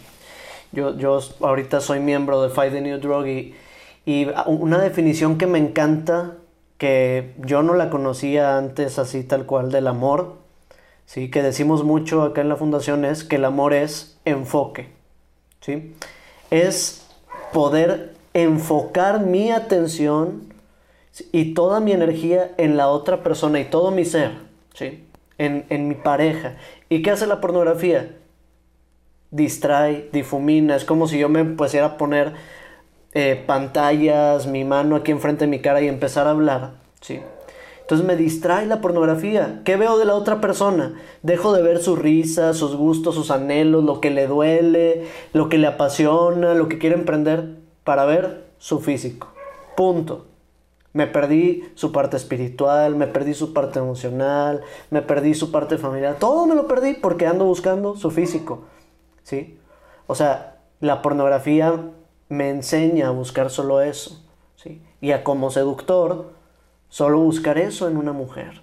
yo, yo ahorita soy miembro de Fight the New Drug y y una definición que me encanta, que yo no la conocía antes así tal cual del amor, ¿sí? que decimos mucho acá en la fundación, es que el amor es enfoque. ¿sí? Es poder enfocar mi atención y toda mi energía en la otra persona y todo mi ser, ¿sí? en, en mi pareja. ¿Y qué hace la pornografía? Distrae, difumina, es como si yo me pusiera a poner eh, pantallas, mi mano aquí enfrente de mi cara y empezar a hablar, ¿sí? Entonces me distrae la pornografía. ¿Qué veo de la otra persona? Dejo de ver su risa, sus gustos, sus anhelos, lo que le duele, lo que le apasiona, lo que quiere emprender, para ver su físico. Punto. Me perdí su parte espiritual, me perdí su parte emocional, me perdí su parte familiar. Todo me lo perdí porque ando buscando su físico. ¿Sí? O sea, la pornografía me enseña a buscar solo eso. ¿sí? Y a como seductor, solo buscar eso en una mujer.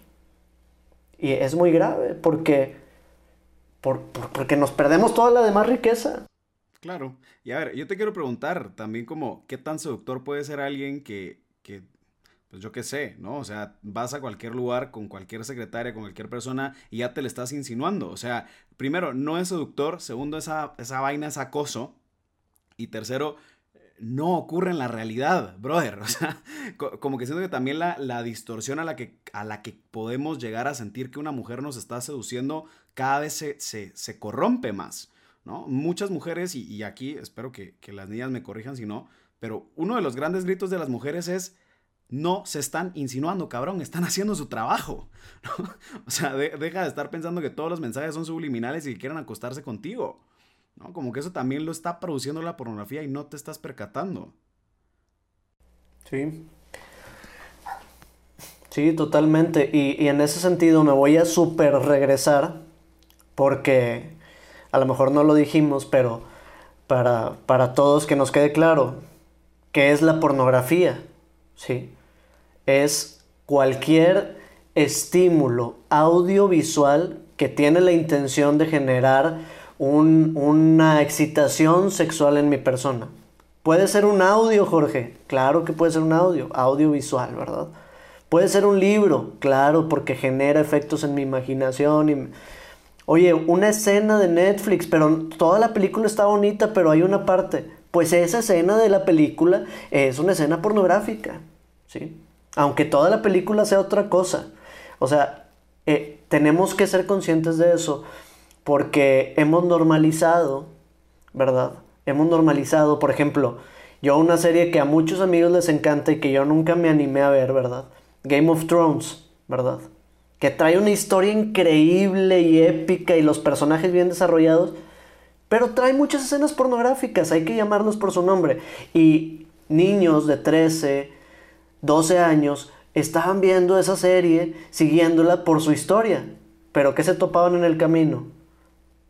Y es muy grave porque, porque nos perdemos toda la demás riqueza. Claro. Y a ver, yo te quiero preguntar también como, ¿qué tan seductor puede ser alguien que pues yo qué sé, ¿no? O sea, vas a cualquier lugar con cualquier secretaria, con cualquier persona y ya te le estás insinuando. O sea, primero, no es seductor, segundo, esa, esa vaina es acoso y tercero, no ocurre en la realidad, brother. O sea, como que siento que también la, la, distorsión a la, que, a la que podemos llegar a sentir que una mujer nos está seduciendo cada vez se, se, corrompe más, ¿no? Muchas mujeres, y, aquí espero que, que, las niñas me corrijan si no, pero uno de los grandes gritos de las mujeres es, no se están insinuando, cabrón, están haciendo su trabajo. O sea, deja de estar pensando que todos los mensajes son subliminales y quieren acostarse contigo. ¿no? Como que eso también lo está produciendo la pornografía y no te estás percatando. Sí. Sí, totalmente. Y, y en ese sentido me voy a super regresar porque a lo mejor no lo dijimos, pero para, para todos que nos quede claro, ¿qué es la pornografía? ¿Sí? Es cualquier estímulo audiovisual que tiene la intención de generar un- una excitación sexual en mi persona. Puede ser un audio, Jorge. Claro que puede ser un audio, audiovisual, ¿verdad? Puede ser un libro, claro, porque genera efectos en mi imaginación. Y... Oye, una escena de Netflix, pero toda la película está bonita, pero hay una parte. Pues esa escena de la película es una escena pornográfica, ¿sí? Aunque toda la película sea otra cosa. O sea, eh, tenemos que ser conscientes de eso porque hemos normalizado, ¿verdad? Hemos normalizado, por ejemplo, yo una serie que a muchos amigos les encanta y que yo nunca me animé a ver, ¿verdad? Game of Thrones, ¿verdad? Que trae una historia increíble y épica y los personajes bien desarrollados, pero trae muchas escenas pornográficas, hay que llamarlos por su nombre. Y niños de 13, 12 años estaban viendo esa serie, siguiéndola por su historia. Pero ¿qué se topaban en el camino?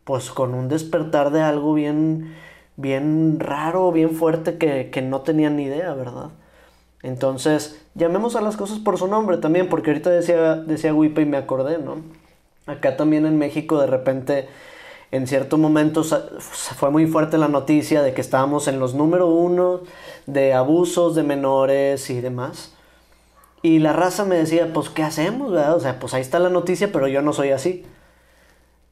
Pues con un despertar de algo bien, bien raro, bien fuerte que, que no tenían ni idea, ¿verdad? Entonces, llamemos a las cosas por su nombre también, porque ahorita decía, decía Wipe y me acordé, ¿no? Acá también en México de repente, en cierto momento fue muy fuerte la noticia de que estábamos en los número uno de abusos de menores y demás. Y la raza me decía, pues, ¿qué hacemos? verdad? O sea, pues ahí está la noticia, pero yo no soy así.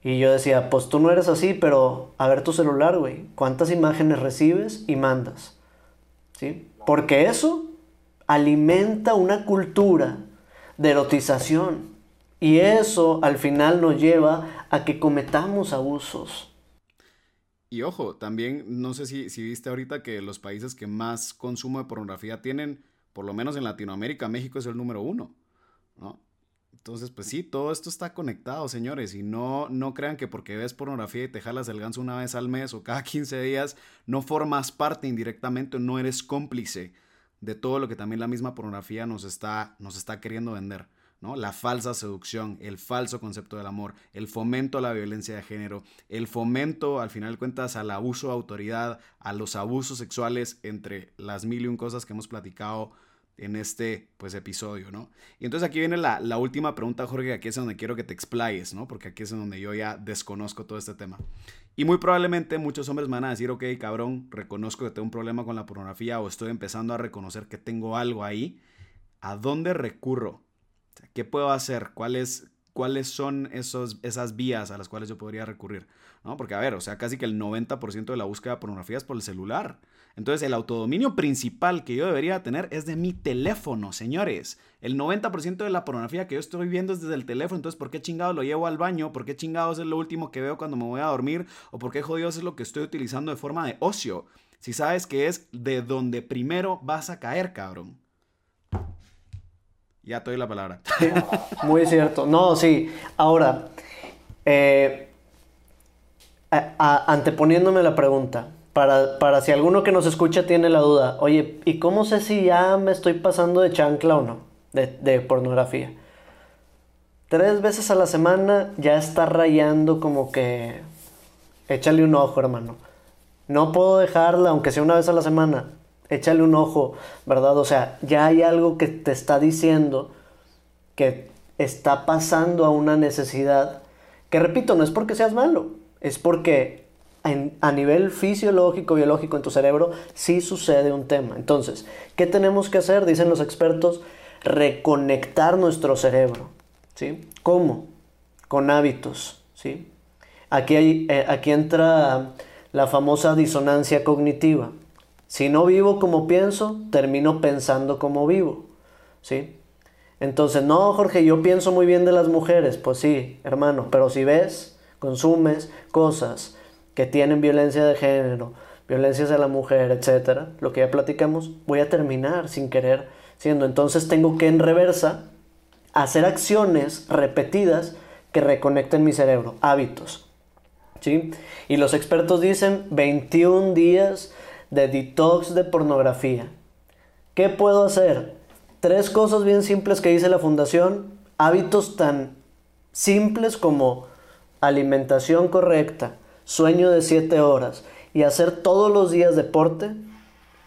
Y yo decía, pues tú no eres así, pero a ver tu celular, güey. ¿Cuántas imágenes recibes y mandas? ¿Sí? Porque eso alimenta una cultura de erotización. Y eso al final nos lleva a que cometamos abusos. Y ojo, también no sé si, si viste ahorita que los países que más consumo de pornografía tienen, por lo menos en Latinoamérica, México es el número uno, ¿no? Entonces, pues sí, todo esto está conectado, señores, y no, no crean que porque ves pornografía y te jalas el ganso una vez al mes o cada 15 días, no formas parte indirectamente no eres cómplice de todo lo que también la misma pornografía nos está, nos está queriendo vender. ¿No? La falsa seducción, el falso concepto del amor, el fomento a la violencia de género, el fomento, al final de cuentas, al abuso de autoridad, a los abusos sexuales, entre las mil y un cosas que hemos platicado en este pues, episodio, ¿no? Y entonces aquí viene la, la última pregunta, Jorge, aquí es donde quiero que te explayes, ¿no? Porque aquí es donde yo ya desconozco todo este tema. Y muy probablemente muchos hombres me van a decir, ok, cabrón, reconozco que tengo un problema con la pornografía o estoy empezando a reconocer que tengo algo ahí. ¿A dónde recurro? ¿Qué puedo hacer? ¿Cuáles, son esos, esas vías a las cuales yo podría recurrir? ¿No? Porque, a ver, o sea, casi que el 90% de la búsqueda de pornografía es por el celular. Entonces, el autodominio principal que yo debería tener es de mi teléfono, señores. El 90% de la pornografía que yo estoy viendo es desde el teléfono. Entonces, ¿por qué chingado lo llevo al baño? ¿Por qué chingados es lo último que veo cuando me voy a dormir? ¿O por qué jodidos es lo que estoy utilizando de forma de ocio? Si sabes que es de donde primero vas a caer, cabrón. Ya te doy la palabra. Muy cierto. No, sí. Ahora, eh, anteponiéndome la pregunta, para, para si alguno que nos escucha tiene la duda, oye, ¿y cómo sé si ya me estoy pasando de chancla o no? De, de pornografía. Tres veces a la semana ya está rayando como que... Échale un ojo, hermano. No puedo dejarla, aunque sea una vez a la semana. Échale un ojo, ¿verdad? O sea, ya hay algo que te está diciendo que está pasando a una necesidad que, repito, no es porque seas malo, es porque a nivel fisiológico, biológico en tu cerebro, sí sucede un tema. Entonces, ¿qué tenemos que hacer? Dicen los expertos, reconectar nuestro cerebro. ¿Sí? ¿Cómo? Con hábitos. ¿Sí? Aquí, hay, eh, aquí entra la famosa disonancia cognitiva. Si no vivo como pienso, termino pensando como vivo. ¿Sí? Entonces, no, Jorge, yo pienso muy bien de las mujeres. Pues sí, hermano, pero si ves, consumes cosas que tienen violencia de género, violencia hacia la mujer, etcétera, lo que ya platicamos, voy a terminar sin querer siendo. Entonces tengo que en reversa hacer acciones repetidas que reconecten mi cerebro, hábitos. ¿sí? Y los expertos dicen 21 días de detox de pornografía. ¿Qué puedo hacer? tres cosas bien simples que dice la fundación, hábitos tan simples como alimentación correcta, sueño de 7 horas y hacer todos los días deporte,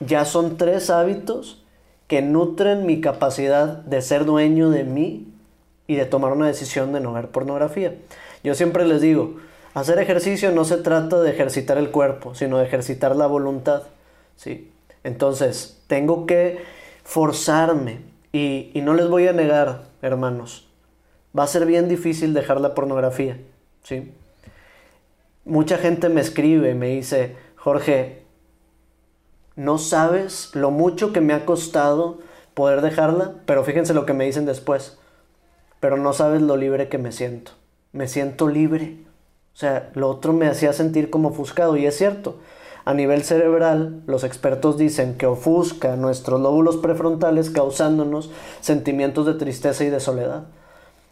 ya son tres hábitos que nutren mi capacidad de ser dueño de mí y de tomar una decisión de no ver pornografía. Yo siempre les digo, hacer ejercicio no se trata de ejercitar el cuerpo, sino de ejercitar la voluntad. ¿sí? Entonces, tengo que forzarme y, no les voy a negar, hermanos, va a ser bien difícil dejar la pornografía. ¿sí? Mucha gente me escribe, me dice, Jorge, no sabes lo mucho que me ha costado poder dejarla, pero fíjense lo que me dicen después. Pero no sabes lo libre que me siento. Me siento libre. Sea, lo otro me hacía sentir como ofuscado y es cierto. A nivel cerebral, los expertos dicen que ofusca nuestros lóbulos prefrontales causándonos sentimientos de tristeza y de soledad.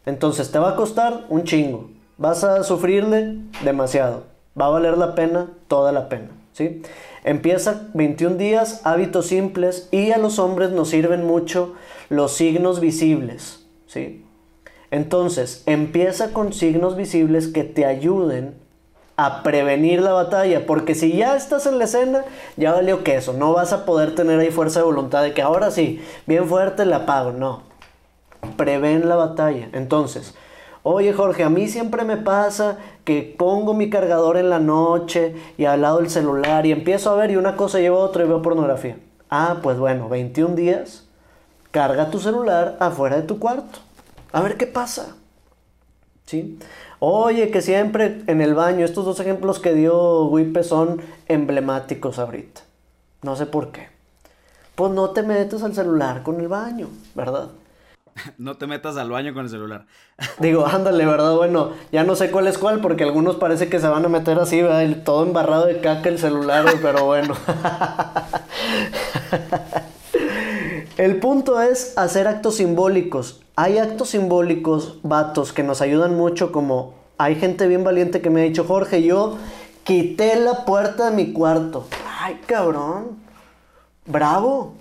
Entonces te va a costar un chingo. Vas a sufrirle demasiado. Va a valer la pena, toda la pena. ¿sí? Empieza 21 días, hábitos simples y a los hombres nos sirven mucho los signos visibles, ¿sí? Entonces, empieza con signos visibles que te ayuden a prevenir la batalla, porque si ya estás en la escena, ya valió queso, no vas a poder tener ahí fuerza de voluntad de que ahora sí, bien fuerte la pago, no. Prevén la batalla. Entonces, Oye Jorge, a mí siempre me pasa que pongo mi cargador en la noche y al lado el celular y empiezo a ver y una cosa lleva a otra y veo pornografía. Ah, pues bueno, 21 días, carga tu celular afuera de tu cuarto. A ver qué pasa. ¿Sí? Oye, que siempre en el baño, estos dos ejemplos que dio Wipe son emblemáticos ahorita. No sé por qué. Pues no te metes al celular con el baño, ¿verdad? no te metas al baño con el celular. Digo, ándale, ¿verdad? Bueno, ya no sé cuál es cuál, porque algunos parece que se van a meter así, ¿verdad? Todo embarrado de caca el celular, pero bueno. el punto es hacer actos simbólicos. Hay actos simbólicos, vatos, que nos ayudan mucho, como hay gente bien valiente que me ha dicho, Jorge, yo quité la puerta de mi cuarto. Ay, cabrón. Bravo.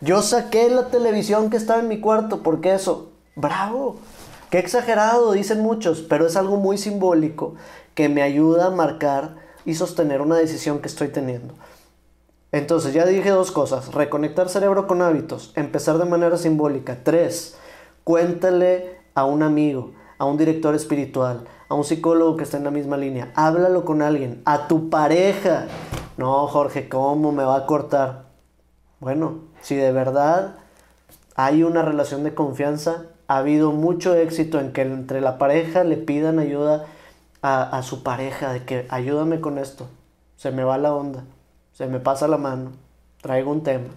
Yo saqué la televisión que estaba en mi cuarto, porque eso, bravo, qué exagerado, dicen muchos, pero es algo muy simbólico que me ayuda a marcar y sostener una decisión que estoy teniendo. Entonces, ya dije dos cosas, reconectar cerebro con hábitos, empezar de manera simbólica. Tres, cuéntale a un amigo, a un director espiritual, a un psicólogo que está en la misma línea, háblalo con alguien, a tu pareja. No, Jorge, ¿cómo me va a cortar? Bueno, si de verdad hay una relación de confianza, ha habido mucho éxito en que entre la pareja le pidan ayuda a, su pareja, de que ayúdame con esto, se me va la onda, se me pasa la mano, traigo un tema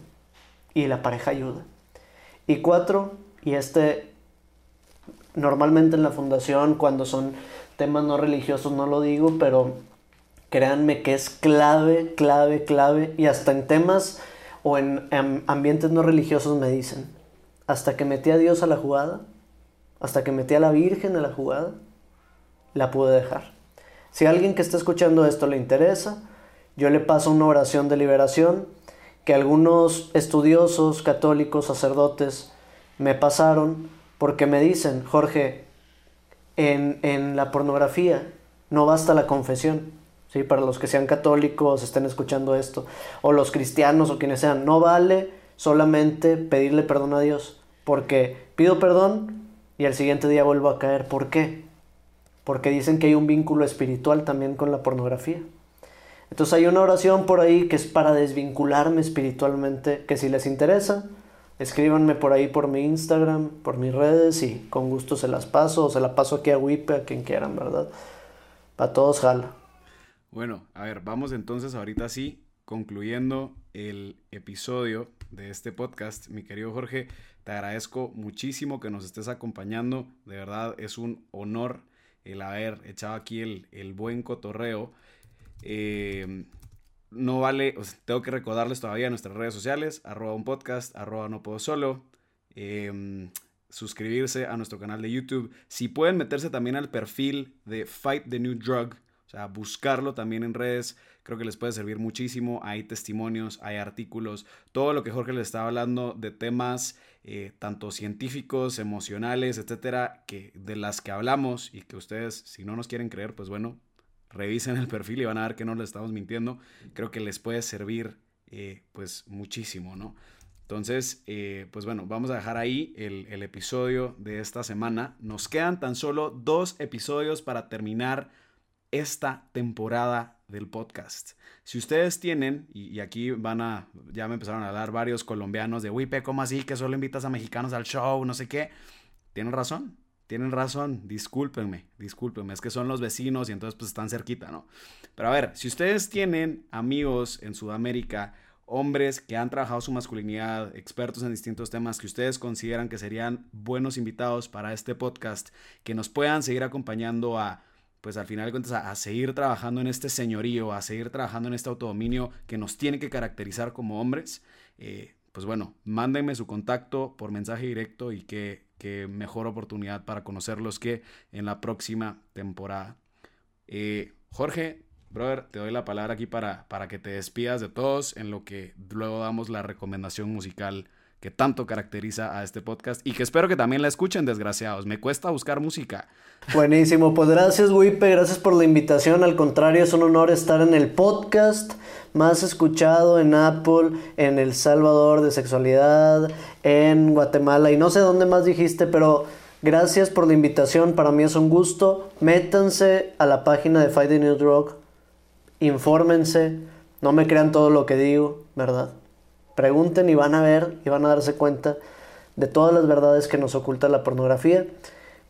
y la pareja ayuda. Y cuatro, y este normalmente en la fundación cuando son temas no religiosos no lo digo, pero créanme que es clave, clave, clave y hasta en temas o en, ambientes no religiosos me dicen, hasta que metí a Dios a la jugada, hasta que metí a la Virgen a la jugada, la pude dejar. Si a alguien que está escuchando esto le interesa, yo le paso una oración de liberación que algunos estudiosos, católicos, sacerdotes me pasaron porque me dicen, Jorge, en, en la pornografía no basta la confesión, ¿sí? Para los que sean católicos, estén escuchando esto, o los cristianos o quienes sean, no vale solamente pedirle perdón a Dios, porque pido perdón y al siguiente día vuelvo a caer. ¿Por qué? Porque dicen que hay un vínculo espiritual también con la pornografía. Entonces hay una oración por ahí que es para desvincularme espiritualmente, que si les interesa, escríbanme por ahí por mi Instagram, por mis redes y con gusto se las paso se la paso aquí a Wipe, a quien quieran, ¿verdad? Para todos jala. Bueno, a ver, vamos entonces ahorita sí, concluyendo el episodio de este podcast. Mi querido Jorge, te agradezco muchísimo que nos estés acompañando. De verdad es un honor el haber echado aquí el, buen cotorreo. Em, no vale, tengo que recordarles todavía nuestras redes sociales, arroba un podcast, arroba no puedo solo. Em, suscribirse a nuestro canal de YouTube. Si pueden meterse también al perfil de Fight the New Drug O sea, buscarlo también en redes creo que les puede servir muchísimo. Hay testimonios, hay artículos, todo lo que Jorge les estaba hablando de temas eh, tanto científicos, emocionales, etcétera, que de las que hablamos y que ustedes, si no nos quieren creer, pues bueno, revisen el perfil y van a ver que no les estamos mintiendo. Creo que les puede servir eh, pues muchísimo, ¿no? Entonces, eh, pues bueno, vamos a dejar ahí el, episodio de esta semana. Nos quedan tan solo dos episodios para terminar esta temporada del podcast. Si ustedes tienen, y, aquí van a, ya me empezaron a hablar varios colombianos de, Wipe, ¿cómo así que solo invitas a mexicanos al show? No sé qué. Tienen razón, tienen razón, discúlpenme, discúlpenme, es que son los vecinos y entonces pues están cerquita, ¿no? Pero a ver, si ustedes tienen amigos en Sudamérica, hombres que han trabajado su masculinidad, expertos en distintos temas que ustedes consideran que serían buenos invitados para este podcast, que nos puedan seguir acompañando a pues al final de cuentas a, seguir trabajando en este señorío, a seguir trabajando en este autodominio que nos tiene que caracterizar como hombres, eh, pues bueno, mándenme su contacto por mensaje directo y qué, mejor oportunidad para conocerlos que en la próxima temporada. Eh, Jorge, brother, te doy la palabra aquí para, para que te despidas de todos en lo que luego damos la recomendación musical que tanto caracteriza a este podcast y que espero que también la escuchen, desgraciados. Me cuesta buscar música. Buenísimo, pues gracias Wipe, gracias por la invitación. Al contrario, es un honor estar en el podcast más escuchado en Apple, en El Salvador de sexualidad, en Guatemala y no sé dónde más dijiste, pero gracias por la invitación. Para mí es un gusto. Métanse a la página de Fight the New Drug, infórmense, no me crean todo lo que digo, ¿verdad? Pregunten y van a ver y van a darse cuenta de todas las verdades que nos oculta la pornografía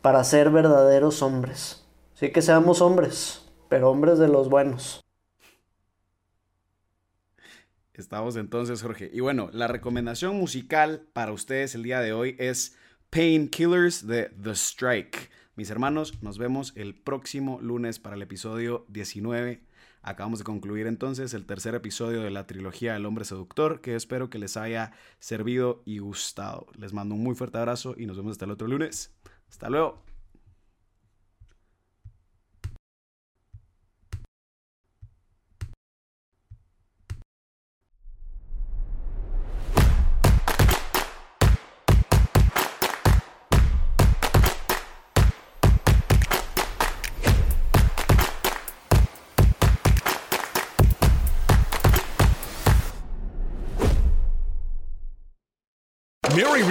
para ser verdaderos hombres. Sí que seamos hombres, pero hombres de los buenos. Estamos entonces, Jorge. Y bueno, la recomendación musical para ustedes el día de hoy es Painkillers de The Strike. Mis hermanos, nos vemos el próximo lunes para el episodio 19 Acabamos de concluir entonces el tercer episodio de la trilogía El hombre seductor, que espero que les haya servido y gustado. Les mando un muy fuerte abrazo y nos vemos hasta el otro lunes. Hasta luego.